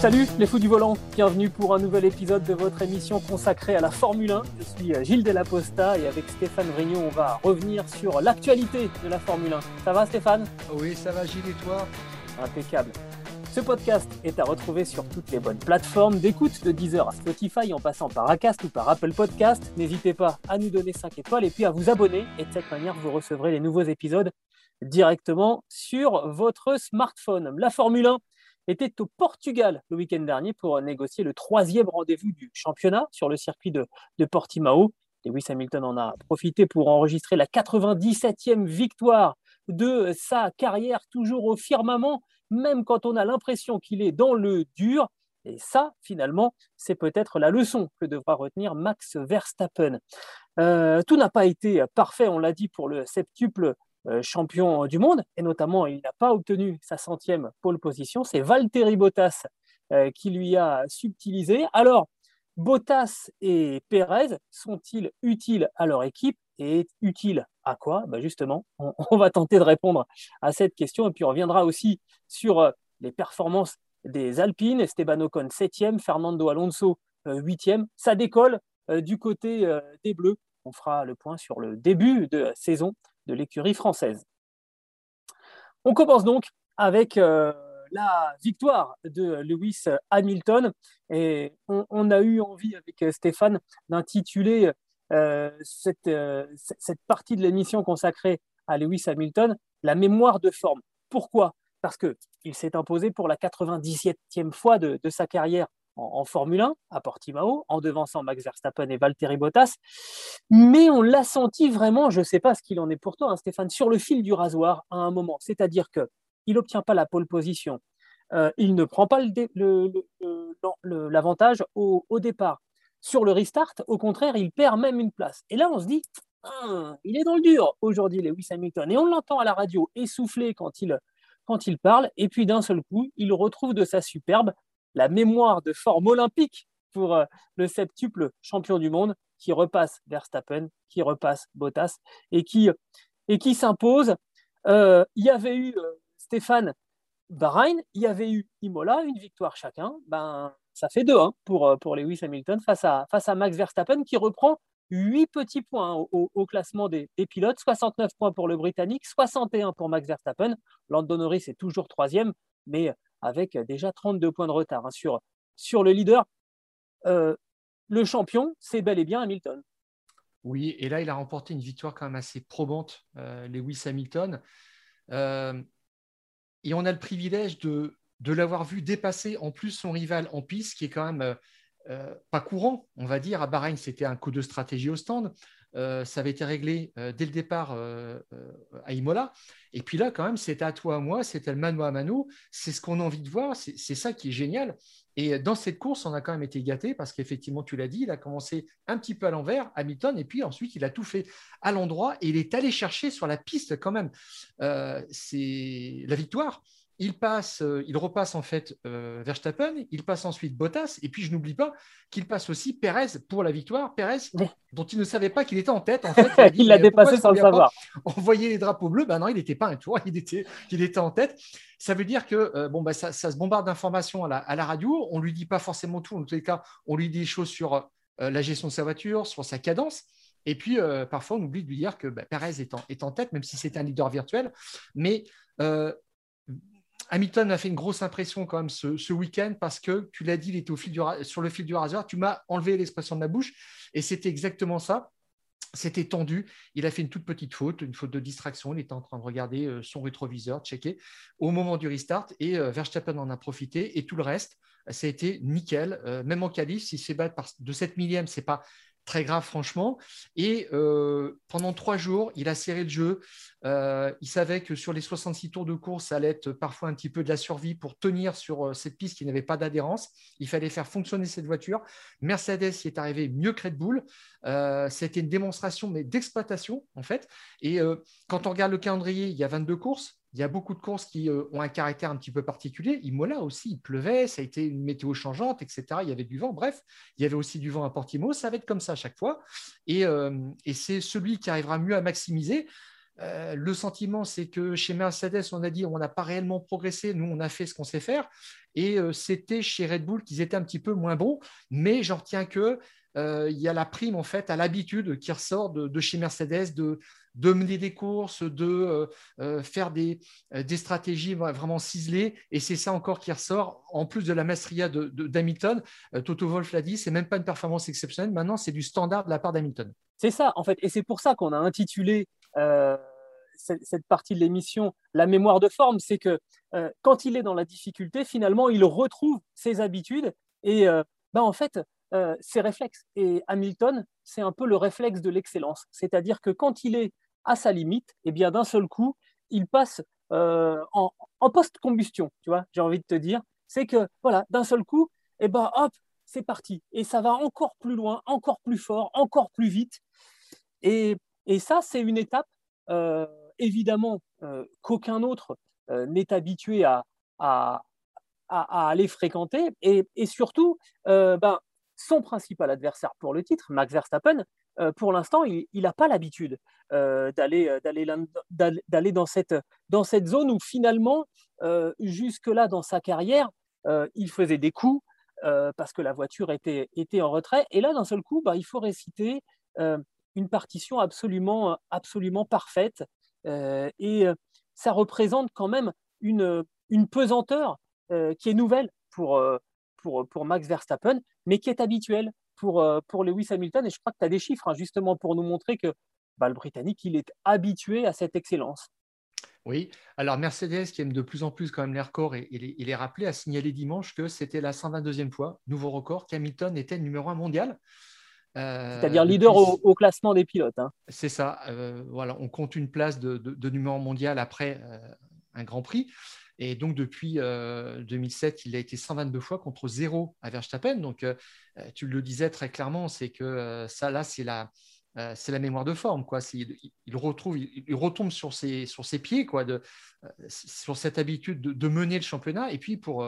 Salut les fous du volant, bienvenue pour un nouvel épisode de votre émission consacrée à la Formule 1. Je suis euh, Gilles Delaposta et avec Stéphane Vrignon, on va revenir sur l'actualité de la Formule 1. Ça va Stéphane? Oui, ça va Gilles et toi? Impeccable. Ce podcast est à retrouver sur toutes les bonnes plateformes d'écoute, de Deezer à Spotify, en passant par Acast ou par Apple Podcast. N'hésitez pas à nous donner 5 étoiles et puis à vous abonner. Et de cette manière, vous recevrez les nouveaux épisodes directement sur votre smartphone. La Formule 1 était au Portugal le week-end dernier pour négocier le troisième rendez-vous du championnat sur le circuit de, de Portimao. Lewis Hamilton en a profité pour enregistrer la 97e victoire de sa carrière, toujours au firmament, même quand on a l'impression qu'il est dans le dur. Et ça, finalement, c'est peut-être la leçon que devra retenir Max Verstappen. Euh, tout n'a pas été parfait, on l'a dit, pour le septuple euh, champion du monde, et notamment il n'a pas obtenu sa centième pole position, c'est Valtteri Bottas euh, qui lui a subtilisé. Alors, Bottas et Perez sont-ils utiles à leur équipe et utiles à quoi? Ben Justement, on, on, va tenter de répondre à cette question, et puis on reviendra aussi sur euh, les performances des Alpines, Esteban Ocon 7e, Fernando Alonso 8e. Ça décolle du côté des Bleus. On fera le point sur le début de saison de l'écurie française. On commence donc avec euh, la victoire de Lewis Hamilton et on, a eu envie avec Stéphane d'intituler euh, cette, euh, cette, partie de l'émission consacrée à Lewis Hamilton la mémoire de forme. Pourquoi? Parce qu'il s'est imposé pour la 97e fois de sa carrière en, Formule 1 à Portimao, en devançant Max Verstappen et Valtteri Bottas. Mais on l'a senti vraiment, je ne sais pas ce qu'il en est pour toi, hein, Stéphane, sur le fil du rasoir à un moment. C'est-à-dire qu'il n'obtient pas la pole position, euh, il ne prend pas l'avantage au, départ. Sur le restart, au contraire, il perd même une place. Et là, on se dit, ah, il est dans le dur aujourd'hui, Lewis Hamilton. Et on l'entend à la radio essoufflé il, quand il parle. Et puis d'un seul coup, il retrouve de sa superbe la mémoire de forme olympique pour euh, le septuple champion du monde qui repasse Verstappen, qui repasse Bottas et qui, s'impose. Euh, il y avait eu euh, Stéphane Bahreïn, il y avait eu Imola, une victoire chacun. Ben, ça fait deux hein, pour, pour Lewis Hamilton face à, Max Verstappen qui reprend 8 petits points au, au classement des, des, pilotes, 69 points pour le Britannique, 61 pour Max Verstappen. Lando Norris est toujours troisième, mais avec déjà 32 points de retard hein, sur, le leader. Euh, le champion, c'est bel et bien Hamilton. Oui, et là, il a remporté une victoire quand même assez probante, euh, Lewis Hamilton. Euh, et on a le privilège de, l'avoir vu dépasser en plus son rival en piste, qui est quand même euh, pas courant, on va dire. À Bahreïn, c'était un coup de stratégie au stand. Euh, ça avait été réglé euh, dès le départ euh, à Imola. Et puis là, quand même, c'était à toi, à moi, c'était le mano à mano. C'est ce qu'on a envie de voir. C'est ça qui est génial. Et dans cette course, on a quand même été gâté parce qu'effectivement, tu l'as dit, il a commencé un petit peu à l'envers, Hamilton, et puis ensuite, il a tout fait à l'endroit et il est allé chercher sur la piste quand même. c'est la victoire il passe, euh, il repasse en fait euh, Verstappen, il passe ensuite Bottas, et puis je n'oublie pas qu'il passe aussi Perez pour la victoire. Perez, dont il ne savait pas qu'il était en tête. En fait, il l'a dépassé sans le savoir. On voyait les drapeaux bleus, ben non, il n'était pas un tour, il était, il était en tête. Ça veut dire que euh, bon, bah, ça, se bombarde d'informations à la, à la, radio. On lui dit pas forcément tout. En tous les cas, on lui dit des choses sur la gestion de sa voiture, sur sa cadence. Et puis, parfois, on oublie de lui dire que bah, Perez est en, est en, tête, même si c'est un leader virtuel. Mais Hamilton a fait une grosse impression quand même ce, week-end parce que tu l'as dit, il était sur le fil du rasoir. Tu m'as enlevé l'expression de ma bouche et c'était exactement ça. C'était tendu. Il a fait une toute petite faute, une faute de distraction. Il était en train de regarder euh, son rétroviseur, checker au moment du restart et euh, Verstappen en a profité et tout le reste, ça a été nickel. Euh, même en qualif, si c'est battre de 7 millième, c'est pas très grave, franchement. Et euh, pendant trois jours, il a serré le jeu. Euh, il savait que sur les 66 tours de course, ça allait être parfois un petit peu de la survie pour tenir sur euh, cette piste qui n'avait pas d'adhérence. Il fallait faire fonctionner cette voiture. Mercedes y est arrivé mieux que Red Bull. C'était une démonstration mais d'exploitation, en fait. Et quand on regarde le calendrier, il y a 22 courses. Il y a beaucoup de courses qui euh, ont un caractère un petit peu particulier. Imola aussi, il pleuvait, ça a été une météo changeante, etc. Il y avait du vent. Bref, il y avait aussi du vent à Portimao. Ça va être comme ça à chaque fois. Et, euh, c'est celui qui arrivera mieux à maximiser. Euh, le sentiment, c'est que chez Mercedes, on a dit on n'a pas réellement progressé. Nous, on a fait ce qu'on sait faire. Et c'était chez Red Bull qu'ils étaient un petit peu moins bons. Mais j'en retiens que il y a la prime en fait à l'habitude qui ressort de, chez Mercedes de, mener des courses, de euh, euh, faire des, euh, des, stratégies vraiment ciselées. Et c'est ça encore qui ressort, en plus de la maestria d'Hamilton. Toto Wolf l'a dit, c'est même pas une performance exceptionnelle. Maintenant, c'est du standard de la part d'Hamilton. C'est ça, en fait. Et c'est pour ça qu'on a intitulé cette, partie de l'émission La mémoire de forme. C'est que quand il est dans la difficulté, finalement, il retrouve ses habitudes. Et ben, en fait, ses réflexes. Et Hamilton, c'est un peu le réflexe de l'excellence. C'est-à-dire que quand il est à sa limite, et eh bien d'un seul coup, il passe euh, en, post-combustion, tu vois, j'ai envie de te dire. C'est que, voilà, d'un seul coup, et eh ben hop, c'est parti. Et ça va encore plus loin, encore plus fort, encore plus vite. Et, ça, c'est une étape, euh, évidemment, euh, qu'aucun autre n'est habitué à, à, aller fréquenter. Et, surtout, ben, son principal adversaire pour le titre, Max Verstappen, euh, pour l'instant, il n'a pas l'habitude euh, euh, d'aller dans cette, dans cette zone où finalement, jusque-là dans sa carrière, il faisait des coups parce que la voiture était, était en retrait. Et là, d'un seul coup, bah, il faut réciter une partition absolument, absolument parfaite. et ça représente quand même une, une pesanteur qui est nouvelle pour, pour, pour Max Verstappen, mais qui est habituel pour, euh, pour Lewis Hamilton. Et je crois que tu as des chiffres hein, justement pour nous montrer que bah, le Britannique, il est habitué à cette excellence. Oui, alors Mercedes, qui aime de plus en plus quand même les records, et, il est rappelé, a signalé dimanche que c'était la 122e fois, nouveau record, qu'Hamilton était numéro un mondial. Euh, C'est-à-dire leader au, classement des pilotes. Hein. C'est ça. Euh, voilà, on compte une place de, de, numéro mondial après un Grand Prix. Et donc, depuis 2007, euh, il a été 122 fois contre zéro à Verstappen. Donc, euh, euh, tu le disais très clairement, c'est que ça, là, c'est la, c'est la mémoire de forme. Quoi. Il, il, retrouve, il, retombe sur ses, sur ses pieds, quoi, de, sur cette habitude de, mener le championnat. Et puis, pour,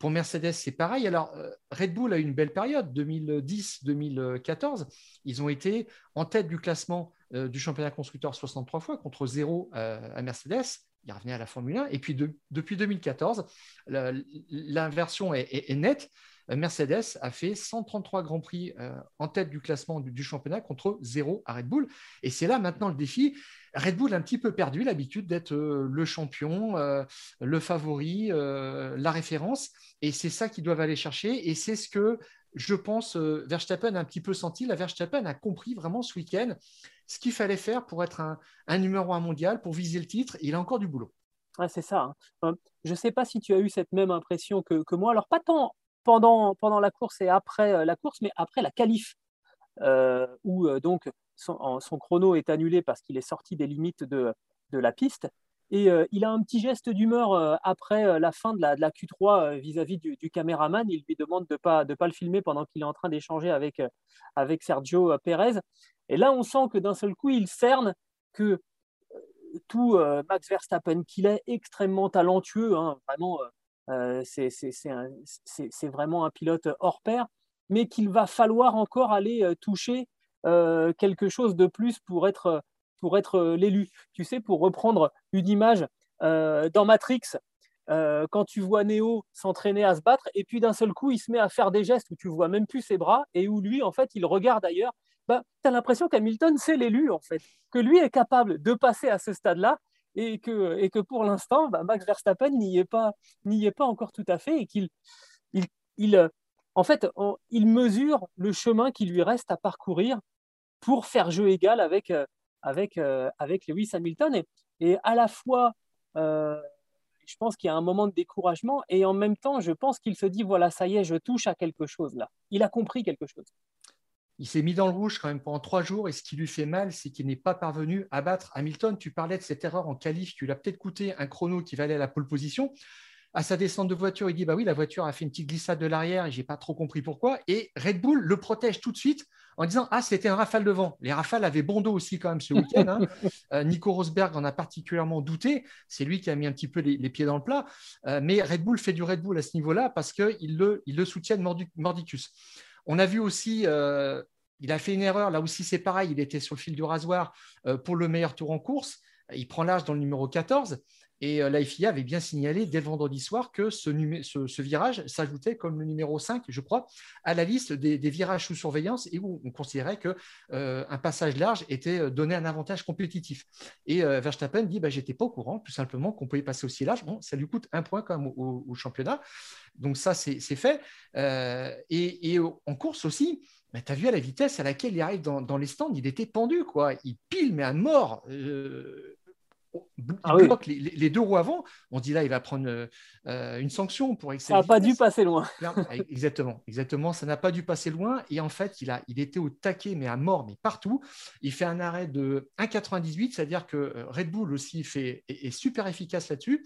pour Mercedes, c'est pareil. Alors, Red Bull a eu une belle période, 2010-2014. Ils ont été en tête du classement du championnat constructeur 63 fois contre zéro à Mercedes il revenait à la Formule 1. Et puis depuis 2014, l'inversion est, nette. Mercedes a fait 133 grands prix euh, en tête du classement du, championnat contre zéro à Red Bull. Et c'est là maintenant le défi. Red Bull a un petit peu perdu l'habitude d'être euh, le champion, euh, le favori, la référence. Et c'est ça qu'ils doivent aller chercher. Et c'est ce que je pense Verstappen a un petit peu senti. La Verstappen a compris vraiment ce week-end ce qu'il fallait faire pour être un, numéro un mondial, pour viser le titre. il a encore du boulot. c'est ça. Hein. Euh, je ne sais pas si tu as eu cette même impression que, moi. Alors, pas tant pendant, la course et après euh, la course, mais après la qualif, euh, où donc son, chrono est annulé parce qu'il est sorti des limites de, la piste. Et il a un petit geste d'humeur après la fin de la, Q3 vis-à-vis du, caméraman. Il lui demande de ne pas, de pas le filmer pendant qu'il est en train d'échanger avec, avec Sergio Pérez. Et là, on sent que d'un seul coup, il cerne que euh, tout euh, Max Verstappen, qu'il est extrêmement talentueux, hein, vraiment, euh, c'est vraiment un pilote hors pair, mais qu'il va falloir encore aller toucher quelque chose de plus pour être, pour être l'élu. Tu sais, pour reprendre une image dans Matrix, quand tu vois Neo s'entraîner à se battre, et puis d'un seul coup, il se met à faire des gestes où tu vois même plus ses bras, et où lui, en fait, il regarde ailleurs bah, tu as l'impression qu'Hamilton, c'est l'élu, en fait, que lui est capable de passer à ce stade-là et que, et que pour l'instant, bah, Max Verstappen n'y est, pas, est pas encore tout à fait et qu'il il, il, euh, en fait, il mesure le chemin qui lui reste à parcourir pour faire jeu égal avec, euh, avec, euh, avec Lewis Hamilton. Et, à la fois, je pense qu'il y a un moment de découragement et en même temps, je pense qu'il se dit, voilà, ça y est, je touche à quelque chose là. Il a compris quelque chose. il s'est mis dans le rouge quand même pendant trois jours et ce qui lui fait mal, c'est qu'il n'est pas parvenu à battre Hamilton. Tu parlais de cette erreur en qualif qui lui a peut-être coûté un chrono qui valait la pole position. À sa descente de voiture, il dit Bah oui, la voiture a fait une petite glissade de l'arrière et j'ai pas trop compris pourquoi. Et Red Bull le protège tout de suite en disant Ah, c'était un rafale de vent. Les rafales avaient bon dos aussi quand même ce week-end. Hein. Euh, Nico Rosberg en a particulièrement douté. C'est lui qui a mis un petit peu les, pieds dans le plat. Euh, mais Red Bull fait du Red Bull à ce niveau-là parce qu'il le, soutiennent mordicus. On a vu aussi, euh, il a fait une erreur, là aussi c'est pareil, il était sur le fil du rasoir pour le meilleur tour en course. Il prend l'âge dans le numéro 14. Et euh, la FIA avait bien signalé dès le vendredi soir que ce, virage s'ajoutait comme le numéro 5, je crois, à la liste des, virages sous surveillance et où on considérait qu'un un passage large était donné un avantage compétitif. Et Verstappen dit bah, J'étais pas au courant, tout simplement, qu'on pouvait passer aussi large. Bon, ça lui coûte un point quand même au championnat. Donc ça, c'est fait. Euh, et, en course aussi, bah, tu as vu à la vitesse à laquelle il arrive dans, les stands, il était pendu, quoi. Il pile, mais à mort. Euh, ah les, deux roues avant. On dit là, il va prendre euh, une sanction pour excès. Ça n'a pas dû passer loin. exactement, exactement. Ça n'a pas dû passer loin. Et en fait, il, a, il était au taquet, mais à mort, mais partout. Il fait un arrêt de 1,98, c'est-à-dire que Red Bull aussi fait, est super efficace là-dessus.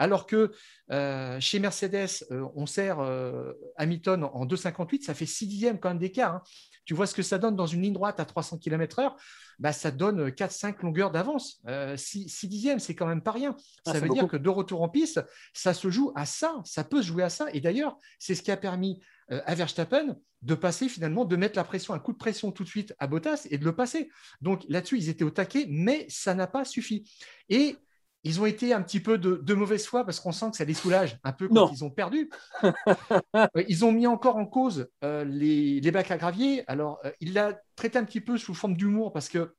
Alors que euh, chez Mercedes, euh, on sert euh, Hamilton en 2,58, ça fait 6 dixièmes quand même d'écart. Hein. Tu vois ce que ça donne dans une ligne droite à 300 km/h bah, Ça donne 4-5 longueurs d'avance. 6, dixièmes, c'est quand même pas rien. Ah, ça veut dire que de retour en piste, ça se joue à ça. Ça peut se jouer à ça. Et d'ailleurs, c'est ce qui a permis à Verstappen de passer finalement, de mettre la pression, un coup de pression tout de suite à Bottas et de le passer. Donc là-dessus, ils étaient au taquet, mais ça n'a pas suffi. Et ils ont été un petit peu de, mauvaise foi parce qu'on sent que ça les soulage un peu quand ils ont perdu. ils ont mis encore en cause euh, les, bacs à gravier. Alors, euh, il l'a traité un petit peu sous forme d'humour parce que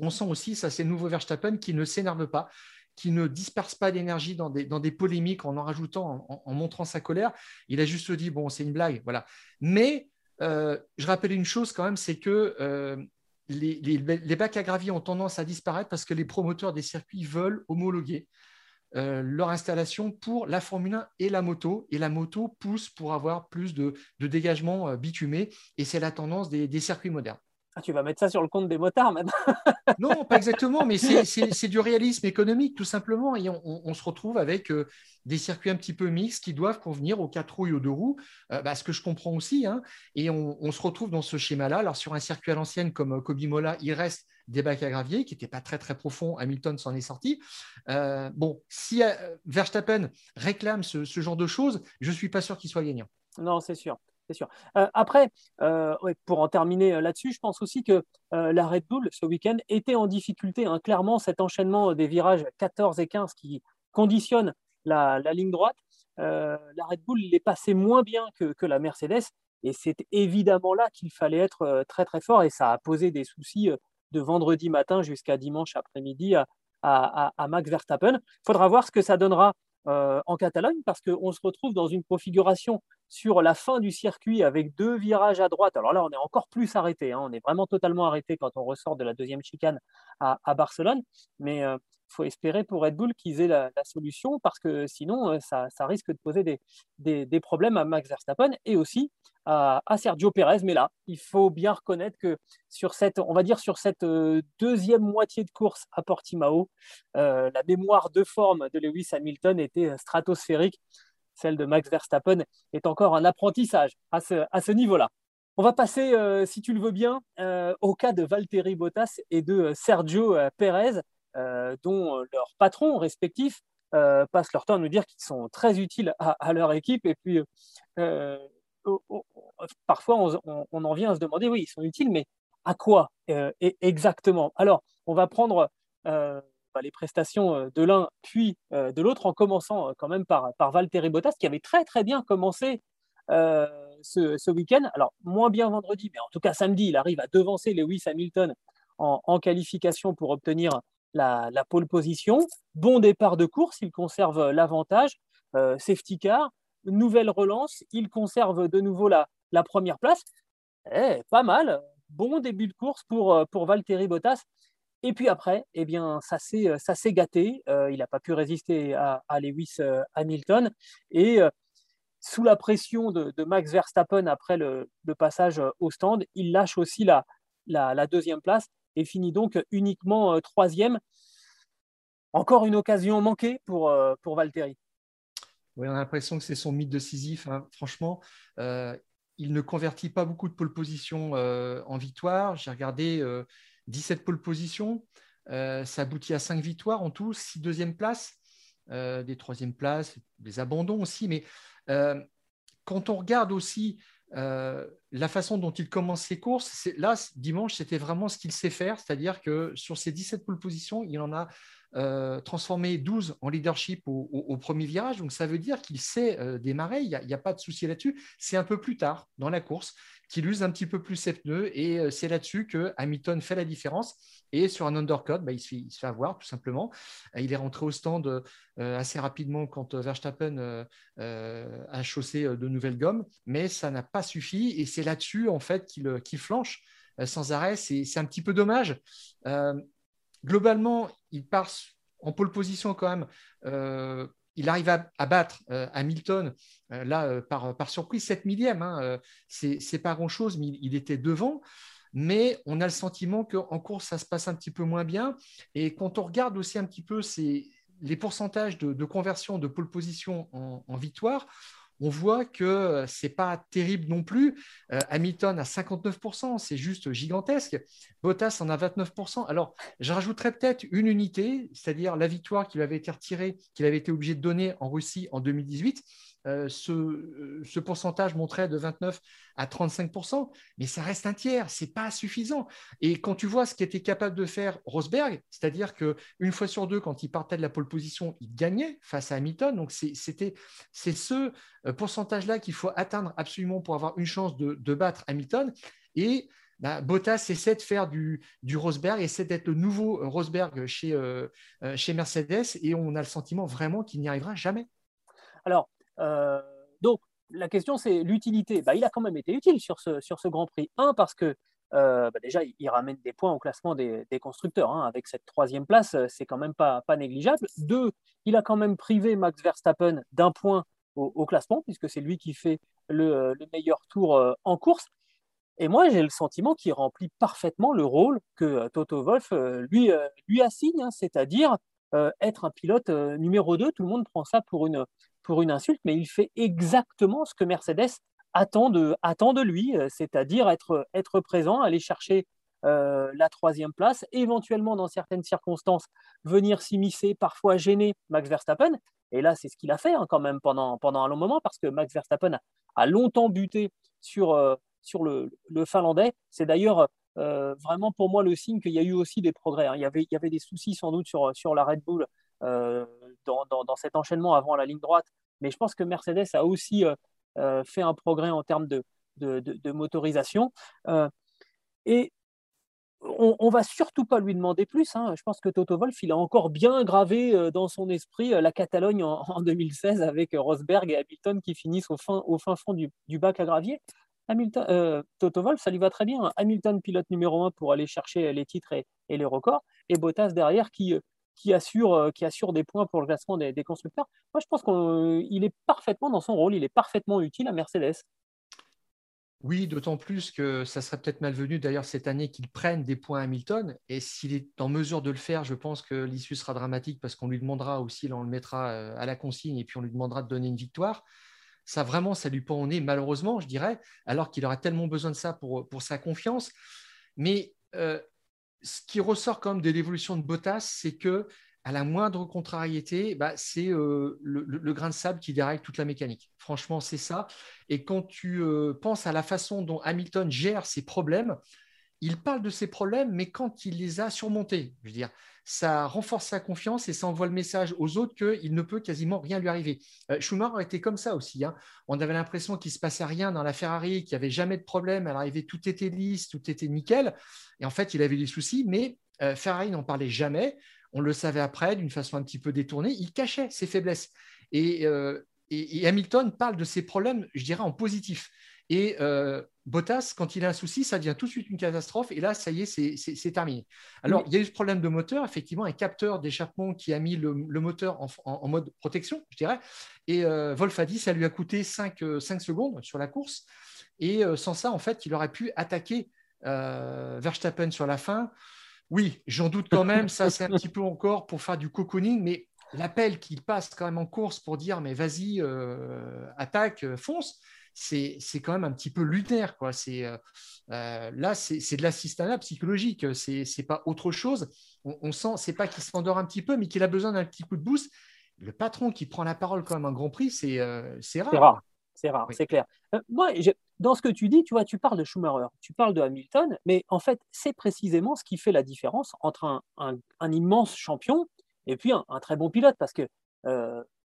on sent aussi, ça c'est le nouveau Verstappen, qui ne s'énerve pas, qui ne disperse pas d'énergie dans des, dans des polémiques en en rajoutant, en, montrant sa colère. Il a juste dit, bon, c'est une blague, voilà. Mais euh, je rappelle une chose quand même, c'est que les, bacs à gravier ont tendance à disparaître parce que les promoteurs des circuits veulent homologuer euh, leur installation pour la Formule 1 et la moto. Et la moto pousse pour avoir plus de, dégagement euh, bitumé. Et c'est la tendance des circuits modernes. Ah, tu vas mettre ça sur le compte des motards maintenant Non, pas exactement, mais c'est du réalisme économique tout simplement. Et on, se retrouve avec euh, des circuits un petit peu mixtes qui doivent convenir aux quatre roues et aux deux roues, euh, bah, ce que je comprends aussi. Hein. et on, se retrouve dans ce schéma-là. Alors sur un circuit à l'ancienne comme euh, Kobe Mola, il reste des bacs à gravier qui n'étaient pas très très profonds. Hamilton s'en est sorti. bon, si Verstappen réclame ce, ce, genre de choses, je ne suis pas sûr qu'il soit gagnant. Non, c'est sûr c'est sûr. Euh, après, euh, pour en terminer euh, là-dessus, je pense aussi que la Red Bull, ce week-end, était en difficulté. Hein. Clairement, cet enchaînement des virages 14 et 15 qui conditionne la, ligne droite, la Red Bull les passait moins bien que, la Mercedes. Et c'est évidemment là qu'il fallait être très très fort. Et ça a posé des soucis de vendredi matin jusqu'à dimanche après-midi à, à, Max Verstappen. Il faudra voir ce que ça donnera euh, en Catalogne parce qu'on se retrouve dans une configuration sur la fin du circuit avec deux virages à droite. Alors là, on est encore plus arrêté. Hein. On est vraiment totalement arrêté quand on ressort de la deuxième chicane à, Barcelone. Mais euh, faut espérer pour Red Bull qu'ils aient la, solution parce que sinon, euh, ça, risque de poser des, problèmes à Max Verstappen et aussi à, Sergio Pérez. Mais là, il faut bien reconnaître que sur cette, on va dire sur cette euh, deuxième moitié de course à Portimao, euh, la mémoire de forme de Lewis Hamilton était stratosphérique. Celle de Max Verstappen est encore un apprentissage à ce, niveau-là. On va passer, si tu le veux bien, au cas de Valtteri Bottas et de Sergio Pérez. Euh, dont euh, leurs patrons respectifs euh, passent leur temps à nous dire qu'ils sont très utiles à, leur équipe. Et puis, parfois, on, en vient à se demander, oui, ils sont utiles, mais à quoi exactement? Alors, on va prendre bah, les prestations de l'un puis de l'autre, en commençant quand même par, par Valtteri Bottas, qui avait très très bien commencé ce, week-end. Alors, moins bien vendredi, mais en tout cas samedi, il arrive à devancer Lewis Hamilton en qualification pour obtenir la, pole position. Bon départ de course, il conserve l'avantage. Euh, safety car, nouvelle relance, il conserve de nouveau la, première place. Eh, pas mal, bon début de course pour, euh, pour Valtteri Bottas. Et puis après, eh bien, ça s'est gâté. Euh, il n'a pas pu résister à, Lewis Hamilton. Et sous la pression de, Max Verstappen après le, passage au stand, il lâche aussi la, la, deuxième place et finit donc uniquement troisième. Encore une occasion manquée pour, pour Valtteri. Oui, on a l'impression que c'est son mythe de Sisyphe. Hein. Franchement, il ne convertit pas beaucoup de pole position en victoire. J'ai regardé 17 pole positions. ça aboutit à 5 victoires en tout, 6 deuxièmes places, des troisièmes places, des abandons aussi. Mais euh, quand on regarde aussi euh, la façon dont il commence ses courses, là, dimanche, c'était vraiment ce qu'il sait faire, c'est-à-dire que sur ses 17 pole positions, il en a euh, transformé 12 en leadership au, premier virage. Donc, ça veut dire qu'il sait démarrer, il n'y a, pas de souci là-dessus. C'est un peu plus tard dans la course qu'il use un petit peu plus ses pneus et euh, c'est là-dessus que Hamilton fait la différence. Et sur un undercut, bah, il, se fait, avoir tout simplement. Euh, il est rentré au stand euh, assez rapidement quand Verstappen a chaussé de nouvelles gommes, mais ça n'a pas suffi et c'est là-dessus en fait qu'il flanche sans arrêt. C'est un petit peu dommage. Globalement, il part en pole position quand même il arrive à, battre euh, Hamilton, euh, là, euh, par, surprise, 7 millième. Hein, c'est pas grand-chose, mais il, était devant. Mais on a le sentiment qu'en course, ça se passe un petit peu moins bien. Et quand on regarde aussi un petit peu les pourcentages de, conversion de pole position en victoire, on voit que ce n'est pas terrible non plus. Euh, Hamilton à 59%, c'est juste gigantesque. Bottas en a 29%. Alors, je rajouterais peut-être une unité, c'est-à-dire la victoire qui lui avait été retirée, qu'il avait été obligé de donner en Russie en 2018. Euh, euh, ce, pourcentage montrait de 29 à 35% mais ça reste un tiers, c'est pas suffisant. Et quand tu vois ce qu'était capable de faire Rosberg, c'est-à-dire que une fois sur deux, quand il partait de la pole position, il gagnait face à Hamilton. Donc c'était c'est ce euh, pourcentage-là qu'il faut atteindre absolument pour avoir une chance de, battre Hamilton. Et bah, Bottas essaie de faire du, du Rosberg, essaie d'être le nouveau Rosberg chez, chez Mercedes, et on a le sentiment vraiment qu'il n'y arrivera jamais. Alors, euh, donc, la question, c'est l'utilité. Bah, il a quand même été utile sur ce, sur ce Grand Prix. Un, parce que euh, bah, déjà, il, ramène des points au classement des, constructeurs. Hein. Avec cette troisième place, euh, c'est quand même pas, pas négligeable. Deux, il a quand même privé Max Verstappen d'un point au, classement, puisque c'est lui qui fait le, meilleur tour en course. Et moi, j'ai le sentiment qu'il remplit parfaitement le rôle que Toto Wolff lui, lui assigne, hein, c'est-à-dire être un pilote numéro 2. Tout le monde prend ça pour une, pour une insulte, mais il fait exactement ce que Mercedes attend de, attend de lui, euh, c'est-à-dire être, être présent, aller chercher euh, la troisième place, éventuellement dans certaines circonstances venir s'immiscer, parfois gêner Max Verstappen. Et là, c'est ce qu'il a fait hein, quand même pendant, pendant un long moment, parce que Max Verstappen a, longtemps buté sur, euh, sur le, le Finlandais. C'est d'ailleurs vraiment pour moi le signe qu'il y a eu aussi des progrès. Hein. Il, y avait, il y avait des soucis sans doute sur, sur la Red Bull dans, cet enchaînement avant la ligne droite. Mais je pense que Mercedes a aussi euh, euh, fait un progrès en termes de, de, motorisation. Euh, et on, ne va surtout pas lui demander plus. Hein. Je pense que Toto Wolff, il a encore bien gravé dans son esprit la Catalogne en, 2016 avec Rosberg et Hamilton qui finissent au fin, fond du, bac à gravier. Toto Wolff, ça lui va très bien. Hamilton, pilote numéro un pour aller chercher les titres et les records. Et Bottas derrière qui, qui assure, euh, qui assure des points pour le classement des, constructeurs. Moi, je pense qu'il est parfaitement dans son rôle, il est parfaitement utile à Mercedes. Oui, d'autant plus que ça serait peut-être malvenu d'ailleurs cette année qu'il prenne des points à Hamilton. Et s'il est en mesure de le faire, je pense que l'issue sera dramatique parce qu'on lui demandera aussi, on le mettra euh, à la consigne et puis on lui demandera de donner une victoire. Ça vraiment, ça lui pend au nez, malheureusement, je dirais, alors qu'il aurait tellement besoin de ça pour, pour sa confiance. Mais euh, ce qui ressort quand même de l'évolution de Bottas, c'est que à la moindre contrariété, bah, c'est euh, le, grain de sable qui dérègle toute la mécanique. Franchement, c'est ça. Et quand tu euh, penses à la façon dont Hamilton gère ses problèmes, il parle de ses problèmes, mais quand il les a surmontés, je veux ça renforce sa confiance et ça envoie le message aux autres qu'il ne peut quasiment rien lui arriver. Euh, Schumacher était comme ça aussi. Hein. On avait l'impression qu'il ne se passait rien dans la Ferrari, qu'il n'y avait jamais de problème. À l'arrivée, tout était lisse, tout était nickel. Et en fait, il avait des soucis, mais euh, Ferrari n'en parlait jamais. On le savait après, d'une façon un petit peu détournée. Il cachait ses faiblesses. Et, euh, Hamilton parle de ses problèmes, je dirais, en positif. Et Bottas, quand il a un souci, ça devient tout de suite une catastrophe. Et là, ça y est, c'est terminé. Alors, il y a eu ce problème de moteur, effectivement, un capteur d'échappement qui a mis le, moteur en, mode protection, je dirais. Et euh, Wolf a dit ça lui a coûté 5, 5 euh, secondes sur la course. Et euh, sans ça, en fait, il aurait pu attaquer Verstappen sur la fin. Oui, j'en doute quand même. Ça, c'est un petit peu encore pour faire du cocooning, mais l'appel qu'il passe quand même en course pour dire mais vas-y, attaque, fonce c'est quand même un petit peu lunaire. Quoi. Euh, euh, là, c'est de l'assistanat psychologique, c'est pas autre chose. On, on sent, c'est pas qu'il s'endort un petit peu, mais qu'il a besoin d'un petit coup de boost. Le patron qui prend la parole quand même un Grand Prix, c'est euh, rare. C'est rare, c'est clair. moi, dans ce que tu dis, tu vois, tu parles de Schumacher, tu parles de Hamilton, mais en fait, c'est précisément ce qui fait la différence entre un, immense champion et puis un, très bon pilote, parce que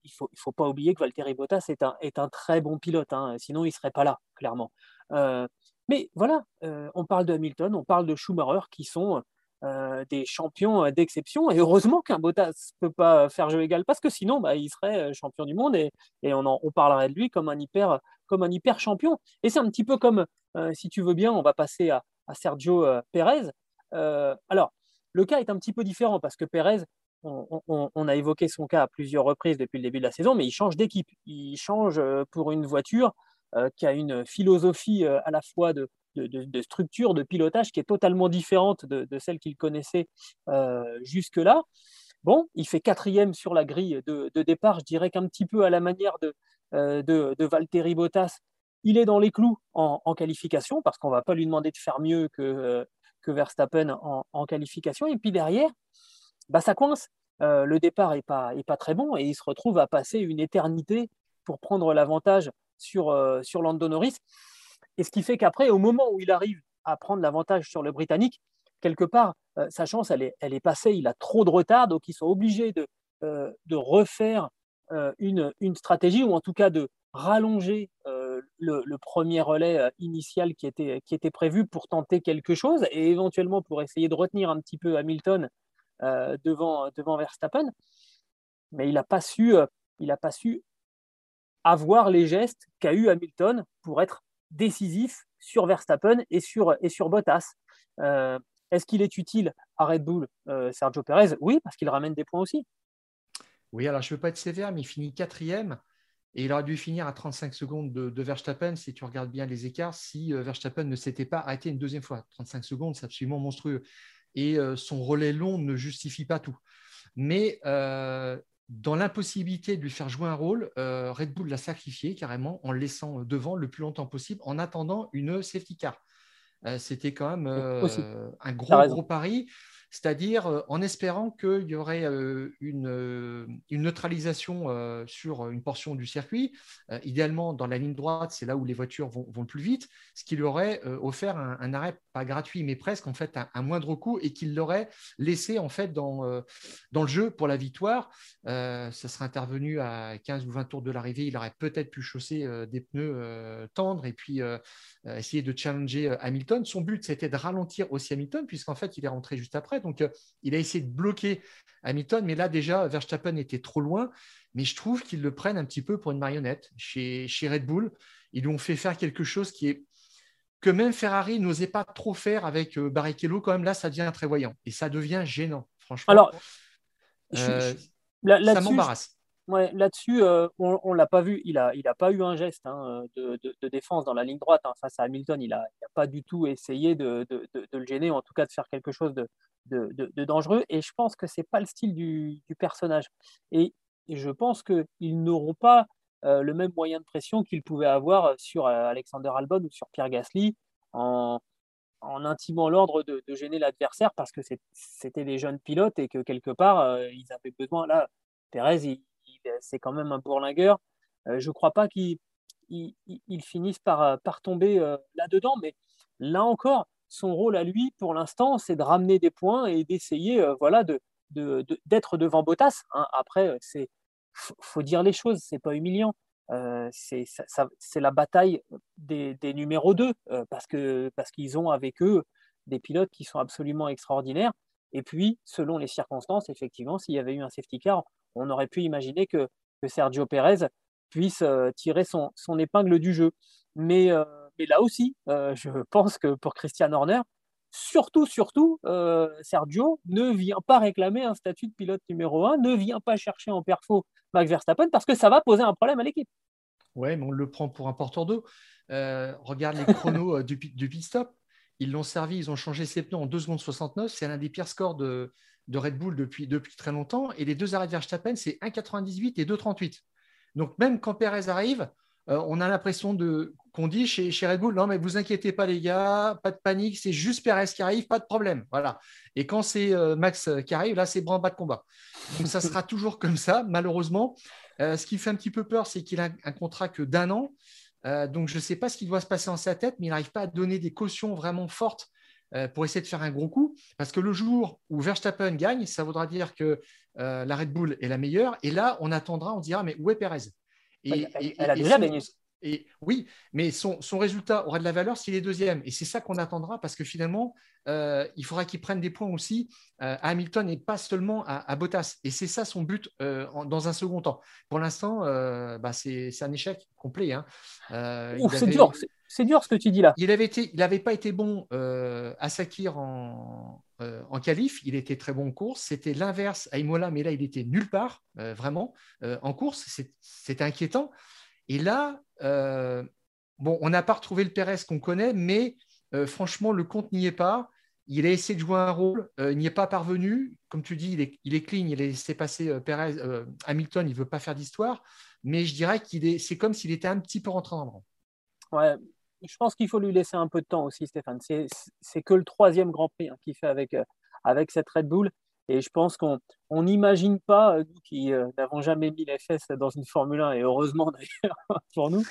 il ne faut, pas oublier que Valtteri Bottas est un, est un très bon pilote, hein, sinon il ne serait pas là, clairement. Euh, mais voilà, euh, on parle de Hamilton, on parle de Schumacher qui sont euh, des champions d'exception. Et heureusement qu'un Bottas ne peut pas faire jeu égal, parce que sinon, bah, il serait champion du monde et, et on, on, parlerait de lui comme un hyper, comme un hyper champion. Et c'est un petit peu comme, si tu veux bien, on va passer à, à Sergio Perez. alors, le cas est un petit peu différent parce que Perez, on, a évoqué son cas à plusieurs reprises depuis le début de la saison, mais il change d'équipe. Il change euh, pour une voiture euh, qui a une philosophie euh, à la fois de, structure, de pilotage qui est totalement différente de, celle qu'il connaissait jusque-là. Bon, il fait quatrième sur la grille de, départ, je dirais qu'un petit peu à la manière de, de, Valtteri Bottas, il est dans les clous en, qualification, parce qu'on ne va pas lui demander de faire mieux que, que Verstappen en, en, qualification. Et puis derrière, bah, ça coince. Euh, le départ n'est pas, est pas très bon et il se retrouve à passer une éternité pour prendre l'avantage sur, euh, sur. Et ce qui fait qu'après, au moment où il arrive à prendre l'avantage sur le Britannique, quelque part, euh, sa chance, elle est, elle est passée, il a trop de retard, donc ils sont obligés de, de refaire une, une, stratégie, ou en tout cas de rallonger le, le, premier relais initial qui était, qui était prévu pour tenter quelque chose, et éventuellement pour essayer de retenir un petit peu Hamilton euh, devant, devant Verstappen, mais il n'a pas, su, euh, pas su avoir les gestes qu'a eu Hamilton pour être décisif sur Verstappen et sur, et sur Bottas. Euh, est-ce qu'il est utile à Red Bull, Sergio Perez? Oui, parce qu'il ramène des points aussi. Oui, alors je ne veux pas être sévère, mais il finit quatrième. Et il aurait dû finir à 35 secondes de, de Verstappen si tu regardes bien les écarts, si Verstappen ne s'était pas arrêté une deuxième fois. 35 secondes, c'est absolument monstrueux et euh, son relais long ne justifie pas tout. Mais euh, dans l'impossibilité de lui faire jouer un rôle, euh, Red Bull l'a sacrifié carrément en le laissant devant le plus longtemps possible en attendant une safety car. C'était quand même un gros, gros pari c'est-à-dire euh, en espérant qu'il y aurait euh, une, euh, une, neutralisation sur une portion du circuit, idéalement dans la ligne droite, c'est là où les voitures vont, le plus vite, ce qui lui aurait offert un, arrêt pas gratuit, mais presque en fait un, moindre coût et qu'il l'aurait laissé en fait dans, dans le jeu pour la victoire. ça serait intervenu à 15 ou 20 tours de l'arrivée, il aurait peut-être pu chausser des pneus tendres et puis essayer de challenger Hamilton. Son but, c'était de ralentir aussi Hamilton, puisqu'en fait, il est rentré juste après. Donc, euh, il a essayé de bloquer Hamilton, mais là, déjà, Verstappen était trop loin. Mais je trouve qu'ils le prennent un petit peu pour une marionnette chez, chez Red Bull. Ils lui ont fait faire quelque chose qui est que même Ferrari n'osait pas trop faire avec euh, Barrichello. Quand même, là, ça devient très voyant et ça devient gênant, franchement. Alors, euh, ça m'embarrasse. Ouais, Là-dessus, on ne l'a pas vu. Il n'a il a pas eu un geste hein, de, de, défense dans la ligne droite hein, face à Hamilton. Il n'a pas du tout essayé de, de, le gêner, ou en tout cas de faire quelque chose de, de, dangereux. Et je pense que ce n'est pas le style du, personnage. Et, je pense qu'ils n'auront pas euh, le même moyen de pression qu'ils pouvaient avoir sur euh, Alexander Albon ou sur Pierre Gasly en, en intimant l'ordre de, gêner l'adversaire parce que c'était des jeunes pilotes et que quelque part, euh, ils avaient besoin. Là, Pérez, c'est quand même un bourlingueur. je ne crois pas qu'il finisse par, par tomber là-dedans, mais là encore, son rôle à lui, pour l'instant, c'est de ramener des points et d'essayer euh, voilà, d'être devant Bottas. Hein. Après, c'est faut dire les choses, c'est pas humiliant. Euh, c'est, la bataille des, numéros 2 euh, parce, parce qu'ils ont avec eux des pilotes qui sont absolument extraordinaires. Et puis, selon les circonstances, effectivement, s'il y avait eu un safety car, on aurait pu imaginer que, Sergio Pérez puisse tirer son, épingle du jeu. Mais mais là aussi, je pense que pour Christian Horner, surtout, surtout, Sergio ne vient pas réclamer un statut de pilote numéro 1, ne vient pas chercher en perfo Max Verstappen parce que ça va poser un problème à l'équipe. Ouais, mais on le prend pour un porteur d'eau. regarde les chronos du, du pit stop. Ils l'ont servi, ils ont changé ses pneus en 2 secondes 69. C'est l'un des pires scores de, de Red Bull depuis, depuis très longtemps. Et les deux arrêts de Verstappen, c'est 1,98 et 2,38. Donc même quand Perez arrive, euh, on a l'impression de qu'on dit chez, chez, Red Bull, non mais vous inquiétez pas les gars, pas de panique, c'est juste Perez qui arrive, pas de problème. Voilà. Et quand c'est euh, Max qui arrive, là c'est bras bas de combat. Donc ça sera toujours comme ça, malheureusement. Euh, ce qui fait un petit peu peur, c'est qu'il a un contrat que d'un an. donc je ne sais pas ce qui doit se passer en sa tête, mais il n'arrive pas à donner des cautions vraiment fortes euh, pour essayer de faire un gros coup. Parce que le jour où Verstappen gagne, ça voudra dire que euh, la Red Bull est la meilleure. Et là, on attendra, on dira, mais où est Perez? Et, elle, a déjà gagné. Et oui, mais son, résultat aura de la valeur s'il est deuxième. Et c'est ça qu'on attendra parce que finalement, euh, il faudra qu'il prenne des points aussi à Hamilton et pas seulement à, Bottas. Et c'est ça son but dans un second temps. Pour l'instant, bah, c'est un échec complet. Hein. c'est dur. C'est dur ce que tu dis là. Il n'avait pas été bon euh, à Sakir en, euh, en qualif, il était très bon en course. C'était l'inverse à Imola, mais là, il était nulle part, euh, vraiment. en course, c'était inquiétant. Et là, bon, on n'a pas retrouvé le Pérez qu'on connaît, mais franchement, le compte n'y est pas. Il a essayé de jouer un rôle, il n'y est pas parvenu. Comme tu dis, il est, il est clean, il a laissé passer Perez, Hamilton, il ne veut pas faire d'histoire. Mais je dirais qu'il est, c'est comme s'il était un petit peu rentré dans le rang. Ouais, je pense qu'il faut lui laisser un peu de temps aussi, Stéphane. C'est que le troisième Grand Prix hein, qu'il fait avec, euh, avec cette Red Bull. Et je pense qu'on n'imagine pas, euh, nous qui euh, n'avons jamais mis les fesses dans une Formule 1, et heureusement d'ailleurs pour nous,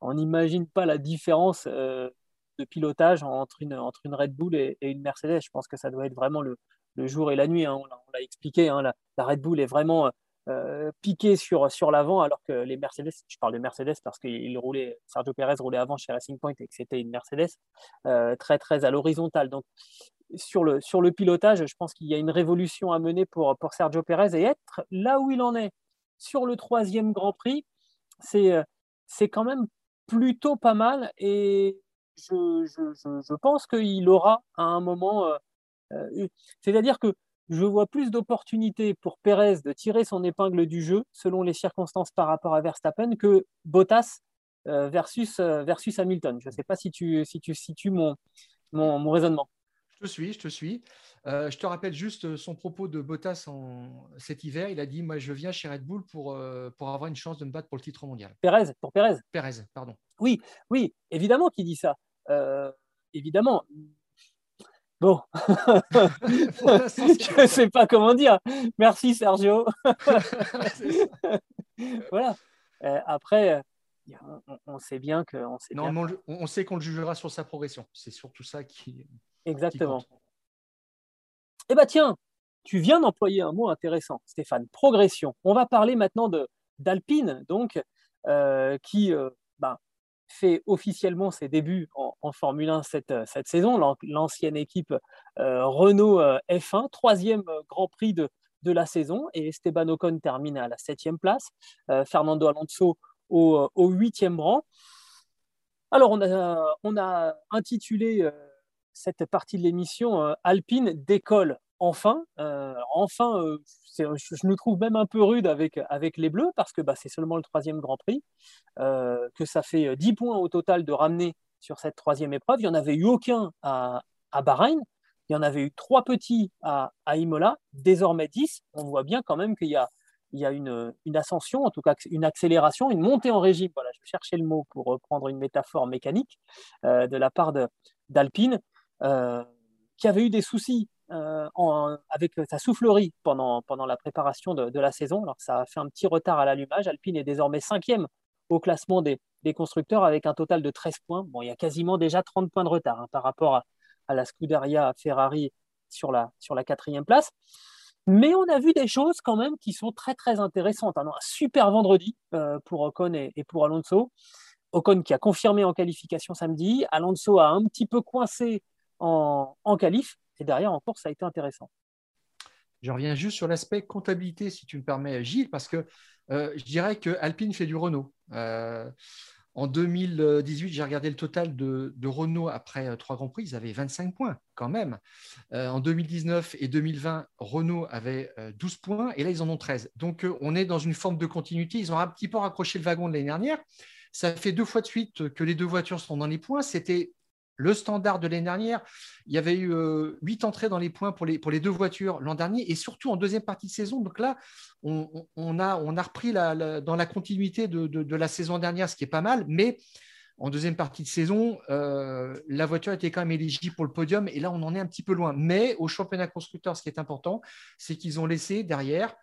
on n'imagine pas la différence de pilotage entre une, Red Bull et, une Mercedes. Je pense que ça doit être vraiment le, jour et la nuit. Hein. On l'a expliqué, hein. la, Red Bull est vraiment euh, piqué sur, sur l'avant, alors que les Mercedes, je parle de Mercedes parce que roulait, Sergio Perez roulait avant chez Racing Point et que c'était une Mercedes, euh, très très à l'horizontale. Donc sur le, sur le pilotage, je pense qu'il y a une révolution à mener pour, pour Sergio Perez et être là où il en est sur le troisième Grand Prix, c'est, euh, quand même plutôt pas mal et je, je, je, pense qu'il aura à un moment, c'est-à-dire que je vois plus d'opportunités pour Pérez de tirer son épingle du jeu selon les circonstances par rapport à Verstappen que Bottas euh, versus, euh, versus Hamilton. Je ne sais pas si tu, si tu situes mon, mon, raisonnement. Je te suis, je te suis. Euh, je te rappelle juste son propos de Bottas en, cet hiver. Il a dit Moi, je viens chez Red Bull pour, pour avoir une chance de me battre pour le titre mondial. Pérez, pour Pérez. Pérez, pardon. Oui, oui, évidemment qu'il dit ça. évidemment, Bon, je ne sais pas comment dire. Merci Sergio. voilà. Euh, après, euh, on, sait bien que. On sait, non, on, sait qu'on le jugera sur sa progression. C'est surtout ça qui. Exactement. eh bien, tiens, tu viens d'employer un mot intéressant, Stéphane. Progression. On va parler maintenant d'Alpine, donc, euh, qui ben, fait officiellement ses débuts en, Formule 1 cette, cette saison, l'ancienne équipe euh, Renault euh, F1, troisième euh, Grand Prix de, de la saison, et Esteban Ocon termine à la septième place, Fernando Alonso au, huitième rang. Alors, on a, on a intitulé cette partie de l'émission Alpine décolle enfin. enfin, je, nous trouve même un peu rude avec, les Bleus parce que bah, c'est seulement le troisième Grand Prix, euh, que ça fait 10 points au total de ramener sur cette troisième épreuve. Il n'y en avait eu aucun à, Bahreïn, il y en avait eu trois petits à, Imola, désormais 10. On voit bien quand même qu'il y a, une, ascension, en tout cas une accélération, une montée en régime. Voilà, je cherchais le mot pour reprendre une métaphore mécanique euh, de la part d'Alpine, euh, qui avait eu des soucis euh, avec sa soufflerie pendant, pendant la préparation de, la saison. Alors ça a fait un petit retard à l'allumage. Alpine est désormais cinquième au classement des, constructeurs avec un total de 13 points. Bon, il y a quasiment déjà 30 points de retard hein, par rapport à, la Scuderia Ferrari sur la, sur la quatrième place. Mais on a vu des choses quand même qui sont très très intéressantes. un super vendredi euh, pour Ocon et, pour Alonso. Ocon qui a confirmé en qualification samedi. Alonso a un petit peu coincé en, en qualif. Et derrière, en course, ça a été intéressant. Je reviens juste sur l'aspect comptabilité, si tu me permets, Gilles, parce que euh, je dirais que Alpine fait du Renault. Euh, En 2018, j'ai regardé le total de, Renault après trois Grands Prix. Ils avaient 25 points quand même. en 2019 et 2020, Renault avait 12 points et là, ils en ont 13. Donc, on est dans une forme de continuité. Ils ont un petit peu raccroché le wagon de l'année dernière. Ça fait deux fois de suite que les deux voitures sont dans les points. C'était le standard de l'année dernière. Il y avait eu euh, huit entrées dans les points pour les, pour les deux voitures l'an dernier et surtout en deuxième partie de saison. Donc là, on, a, on a repris dans la continuité de, la saison dernière, ce qui est pas mal. Mais en deuxième partie de saison, euh, la voiture était quand même éligible pour le podium et là, on en est un petit peu loin. Mais au championnat constructeur, ce qui est important, c'est qu'ils ont laissé derrière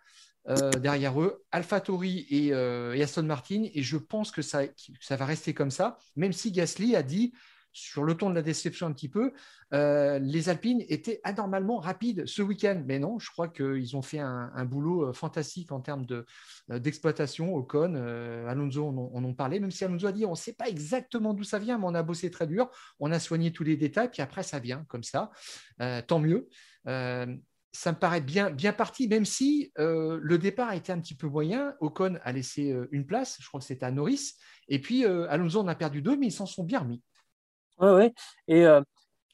euh, derrière eux, AlphaTauri et, et, Aston Martin. Et je pense que ça, ça, va rester comme ça, même si Gasly a dit, sur le ton de la déception un petit peu, euh, les Alpines étaient anormalement rapides ce week-end. Mais non, je crois qu'ils ont fait un, boulot fantastique en termes d'exploitation. Ocon, Alonso en ont, parlé, même si Alonso a dit on ne sait pas exactement d'où ça vient, mais on a bossé très dur, on a soigné tous les détails, puis après ça vient comme ça. tant mieux ça me paraît bien, parti, même si euh, le départ a été un petit peu moyen. Ocon a laissé euh, une place, je crois que c'était à Norris. Et puis euh, Alonso en a perdu deux, mais ils s'en sont bien remis. Oui, oui. Et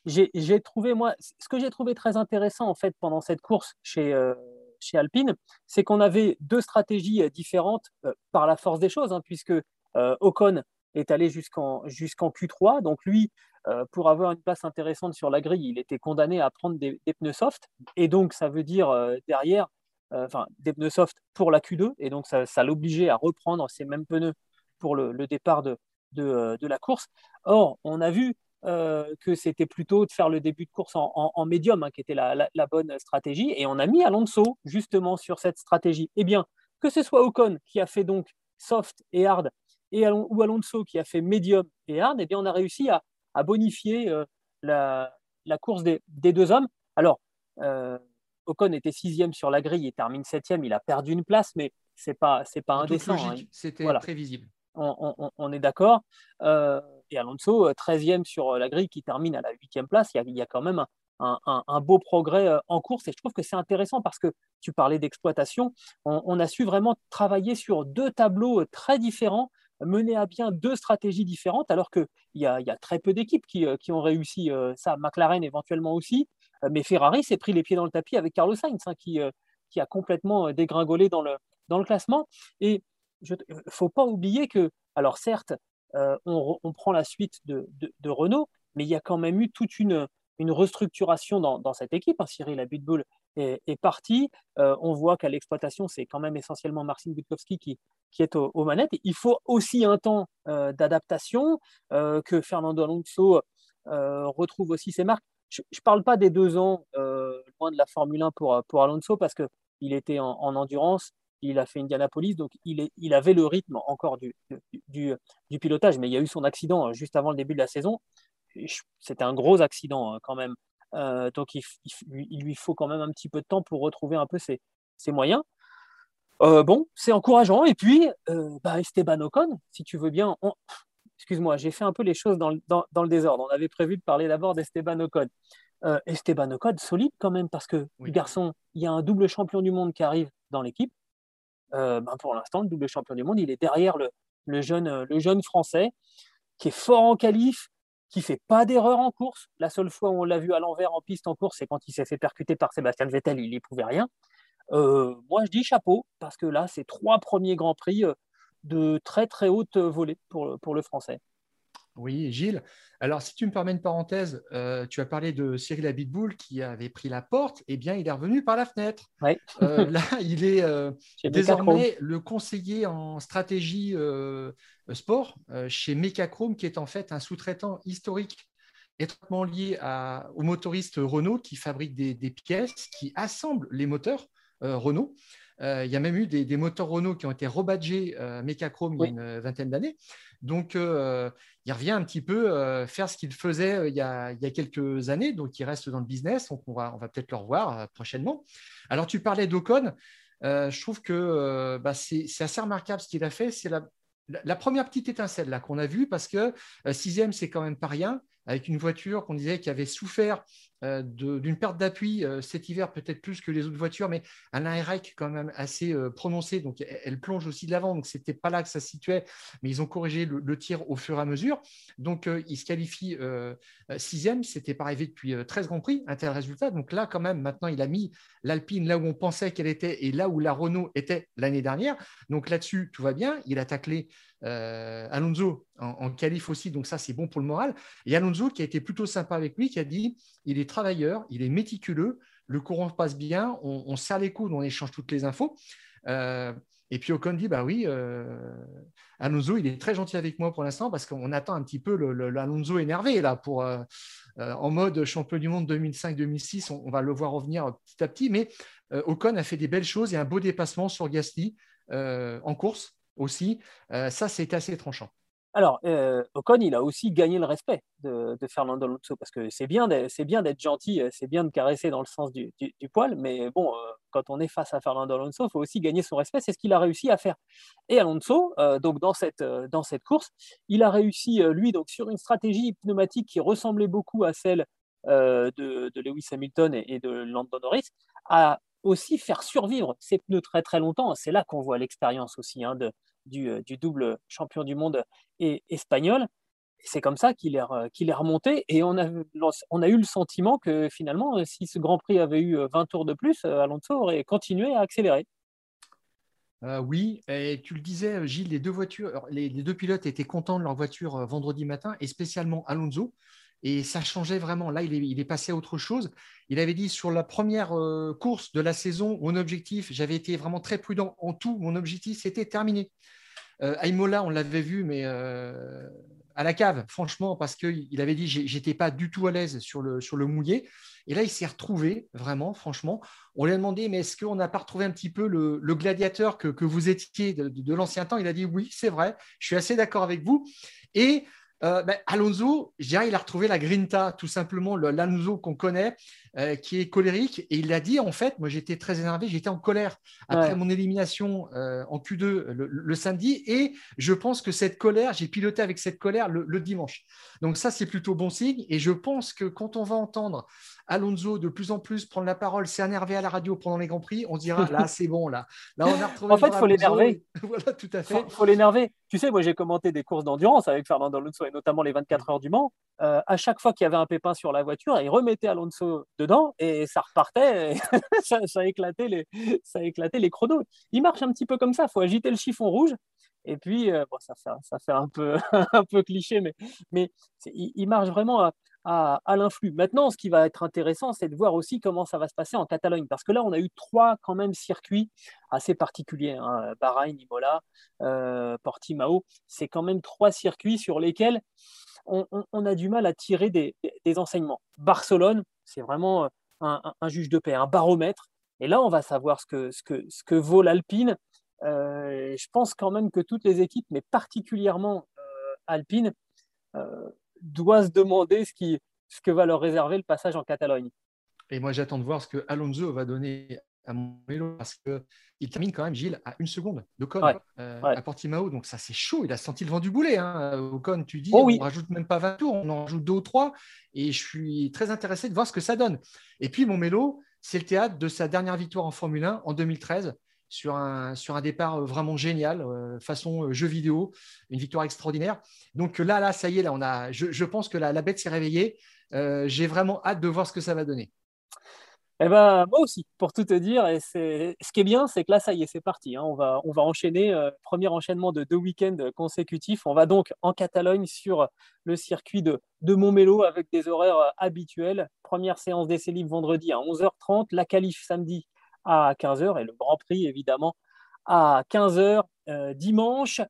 j'ai trouvé, moi, ce que j'ai trouvé très intéressant en fait pendant cette course chez, chez Alpine, c'est qu'on avait deux stratégies différentes par la force des choses, hein, puisque Ocon est allé jusqu'en jusqu'en Q3. Donc lui, euh, pour avoir une place intéressante sur la grille, il était condamné à prendre des, pneus soft. Et donc, ça veut dire euh, derrière, euh, enfin, des pneus soft pour la Q2. Et donc, ça, l'obligeait à reprendre ces mêmes pneus pour le, départ de, de, la course. Or, on a vu que c'était plutôt de faire le début de course en, médium, hein, qui était la, la, bonne stratégie. Et on a mis Alonso justement sur cette stratégie. Eh bien, que ce soit Ocon qui a fait donc soft et hard, et ou Alonso qui a fait médium et hard, eh bien, on a réussi à, à bonifier euh, la, course des, deux hommes. Alors, euh, Ocon était sixième sur la grille, il termine septième, il a perdu une place, mais c'est pas c'est pas indécent. Hein. C'était prévisible. On, est d'accord. Euh, et Alonso, 13e sur la grille, qui termine à la huitième place. Il y, a, quand même un, beau progrès en course. Et je trouve que c'est intéressant parce que tu parlais d'exploitation. On, a su vraiment travailler sur deux tableaux très différents mener à bien deux stratégies différentes, alors qu'il y, a, y a très peu d'équipes qui, euh, ont réussi euh, ça. McLaren éventuellement aussi, euh, mais Ferrari s'est pris les pieds dans le tapis avec Carlos Sainz, hein, qui, qui a complètement dégringolé dans le, dans le classement. Et il ne faut pas oublier que, alors certes, on, on, prend la suite de, Renault, mais il y a quand même eu toute une, restructuration dans, cette équipe. Hein. Cyril Abitboul est, est parti. on voit qu'à l'exploitation, c'est quand même essentiellement Marcin Budkowski qui, qui est aux, manettes. Il faut aussi un temps euh, d'adaptation, euh, que Fernando Alonso euh, retrouve aussi ses marques. Je ne parle pas des deux ans loin de la Formule 1 pour, pour Alonso parce qu'il était en, endurance, il a fait Indianapolis, donc il, est, il avait le rythme encore du, du, du, pilotage, mais il y a eu son accident juste avant le début de la saison. C'était un gros accident hein, quand même. donc il, il, lui faut quand même un petit peu de temps pour retrouver un peu ses, ses moyens. Euh, bon, c'est encourageant. Et puis, euh, bah, Esteban Ocon, si tu veux bien, excuse-moi, j'ai fait un peu les choses dans le, désordre. On avait prévu de parler d'abord d'Esteban Ocon. Euh, Esteban Ocon, solide quand même, parce que, garçon, il y a un double champion du monde qui arrive dans l'équipe. Ben, pour l'instant, le double champion du monde, il est derrière le, jeune, le jeune Français, qui est fort en qualif, qui fait pas d'erreur en course. La seule fois où on l'a vu à l'envers en piste en course, c'est quand il s'est fait percuter par Sébastien Vettel, il n'y pouvait rien. Euh, moi, je dis chapeau, parce que là, c'est trois premiers Grands Prix euh, de très très haute volée pour le français. Oui, Gilles. Alors, si tu me permets une parenthèse, euh, tu as parlé de Cyril Abitboul qui avait pris la porte. Eh bien, il est revenu par la fenêtre. là, il est désormais le conseiller en stratégie sport chez Mecachrome, qui est en fait un sous-traitant historique étroitement lié à, aux motoristes Renault qui fabriquent des, des pièces, qui assemblent les moteurs euh, Renault. Euh, il y a même eu des, moteurs Renault qui ont été rebadgés euh, Mecachrome il y a une vingtaine d'années. Donc, il revient un petit peu faire ce qu'il faisait il y, a, quelques années. Donc, il reste dans le business. Donc, on va, on va peut-être le revoir prochainement. Alors, tu parlais d'Ocon. je trouve que bah, c'est assez remarquable ce qu'il a fait. C'est la, la, première petite étincelle là qu'on a vue parce que sixième, c'est quand même pas rien avec une voiture qu'on disait qui avait souffert euh, d'une perte d'appui euh, cet hiver, peut-être plus que les autres voitures, mais un aérec quand même assez euh, prononcé. Donc, elle, plonge aussi de l'avant. Donc, ce n'était pas là que ça se situait, mais ils ont corrigé le, tir au fur et à mesure. Donc, ils se qualifient sixième. Ce n'était pas arrivé depuis 13 Grands Prix, un tel résultat. Donc, là, quand même, maintenant, il a mis l'Alpine là où on pensait qu'elle était et là où la Renault était l'année dernière. Donc, là-dessus, tout va bien. Il a taclé euh, Alonso en, qualif aussi, donc ça c'est bon pour le moral. Et Alonso qui a été plutôt sympa avec lui, qui a dit il est travailleur, il est méticuleux, le courant passe bien, on, serre les coudes, on échange toutes les infos. Euh, et puis Ocon dit bah oui, euh, Alonso il est très gentil avec moi pour l'instant parce qu'on attend un petit peu l'Alonso énervé là pour en mode champion du monde 2005-2006, on, va le voir revenir petit à petit. Mais Ocon a fait des belles choses et un beau dépassement sur Gasly en course aussi. Euh, ça, c'est assez tranchant. Alors, euh, Ocon, il a aussi gagné le respect de, Fernando Alonso parce que c'est bien, d'être gentil, euh, c'est bien de caresser dans le sens du, poil, mais bon, quand on est face à Fernando Alonso, il faut aussi gagner son respect. C'est ce qu'il a réussi à faire. Et Alonso, donc dans cette, dans cette course, il a réussi, lui, donc sur une stratégie pneumatique qui ressemblait beaucoup à celle de, Lewis Hamilton et, et de Lando Norris, à aussi faire survivre ces pneus très très longtemps. C'est là qu'on voit l'expérience aussi hein, de, du, du, double champion du monde et, espagnol. C'est comme ça qu'il est, qu'il est remonté et on a, on a eu le sentiment que finalement, si ce Grand Prix avait eu 20 tours de plus, Alonso aurait continué à accélérer. Euh, oui, et tu le disais, Gilles, les deux voitures, les, deux pilotes étaient contents de leur voiture euh, vendredi matin, et spécialement Alonso. Et ça changeait vraiment. Là, il est, passé à autre chose. Il avait dit sur la première euh, course de la saison, mon objectif, j'avais été vraiment très prudent en tout. Mon objectif, c'était terminé. Euh, Aimola, on l'avait vu, mais euh, à la cave, franchement, parce qu'il avait dit j'étais pas du tout à l'aise sur le, mouillé. Et là, il s'est retrouvé, vraiment, franchement. On lui a demandé, mais est-ce qu'on n'a pas retrouvé un petit peu le, gladiateur que, vous étiez de, de l'ancien temps? Il a dit oui, c'est vrai, je suis assez d'accord avec vous. Et euh, ben, Alonso, je dirais, il a retrouvé la grinta, tout simplement, l'Alonso qu'on connaît, euh, qui est colérique. Et il l'a dit, en fait, moi j'étais très énervé, j'étais en colère après mon élimination euh, en Q2 le, samedi. Et je pense que cette colère, j'ai piloté avec cette colère le, dimanche. Donc ça, c'est plutôt bon signe. Et je pense que quand on va entendre Alonso de plus en plus prendre la parole, s'énerver à la radio pendant les Grands Prix, on se dira, là, c'est bon, là. Là, on a retrouvé. en fait, il faut l'énerver. voilà, tout à fait. Il faut, l'énerver. Tu sais, moi, j'ai commenté des courses d'endurance avec Fernando Alonso et notamment les 24 heures du Mans. Euh, à chaque fois qu'il y avait un pépin sur la voiture, il remettait Alonso dedans et ça repartait. ça, ça, éclatait les, ça éclatait les chronos. Il marche un petit peu comme ça. Il faut agiter le chiffon rouge. Et puis, euh, bon, ça, fait, ça fait un peu, un peu cliché, mais, mais il, marche vraiment à, à, l'influx. Maintenant, ce qui va être intéressant, c'est de voir aussi comment ça va se passer en Catalogne, parce que là, on a eu trois quand même circuits assez particuliers. Hein. Bahreïn, Imola, euh, Portimao, c'est quand même trois circuits sur lesquels on, a du mal à tirer des, enseignements. Barcelone, c'est vraiment un, juge de paix, un baromètre. Et là, on va savoir ce que, ce que, ce que vaut l'Alpine. Euh, je pense quand même que toutes les équipes, mais particulièrement euh, Alpine, doit se demander ce, qui, ce que va leur réserver le passage en Catalogne. Et moi, j'attends de voir ce que Alonso va donner à mon vélo parce qu'il termine quand même, Gilles, à une seconde de Ocon euh, à Portimao. Donc, ça, c'est chaud. Il a senti le vent du boulet. Hein. Ocon, tu dis, oh on rajoute même pas 20 tours, on en rajoute deux ou trois. Et je suis très intéressé de voir ce que ça donne. Et puis, mon mélo, c'est le théâtre de sa dernière victoire en Formule 1 en 2013 sur un, départ euh, vraiment génial, euh, façon euh, jeu vidéo, une victoire extraordinaire. Donc là, là, ça y est, là, on a, je, pense que la, bête s'est réveillée. J'ai vraiment hâte de voir ce que ça va donner. Eh ben, moi aussi, pour tout te dire. Et. Ce qui est bien, c'est que là, ça y est, c'est parti. Hein. On, va, on va enchaîner, premier enchaînement de deux week-ends consécutifs. On va donc en Catalogne sur le circuit de, de avec des horaires habituels. Première séance d'essai libre vendredi à 11h30, la qualif samedi à 15h et le Grand Prix évidemment à 15h euh, dimanche.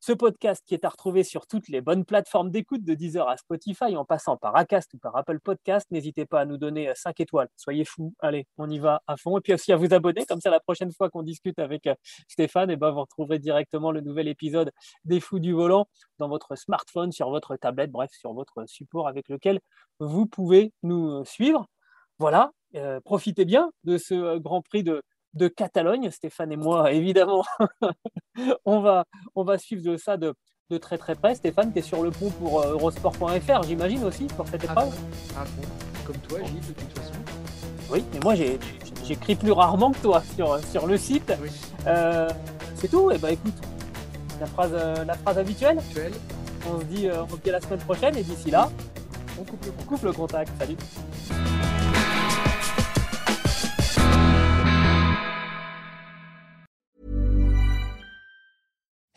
Ce podcast qui est à retrouver sur toutes les bonnes plateformes d'écoute de Deezer à Spotify en passant par Acast ou par Apple Podcast. N'hésitez pas à nous donner 5 étoiles. Soyez fous. Allez, on y va à fond. Et puis aussi à vous abonner. Comme ça, la prochaine fois qu'on discute avec euh, Stéphane, et eh ben, vous retrouverez directement le nouvel épisode des Fous du Volant dans votre smartphone, sur votre tablette, bref, sur votre support avec lequel vous pouvez nous suivre. Voilà, euh, profitez bien de ce euh, Grand Prix de, Catalogne. Stéphane et moi, évidemment, on, va, on va suivre ça de, très très près. Stéphane, tu es sur le pont pour euh, eurosport.fr, j'imagine aussi, pour cette épreuve comme toi, Gilles, de toute façon. Oui, mais moi j'écris plus rarement que toi sur, sur le site. Oui. Euh, c'est tout. Et bah écoute, la phrase, la phrase habituelle. On se dit, euh, on se dit à la semaine prochaine et d'ici là, on coupe le on coupe le contact. Salut.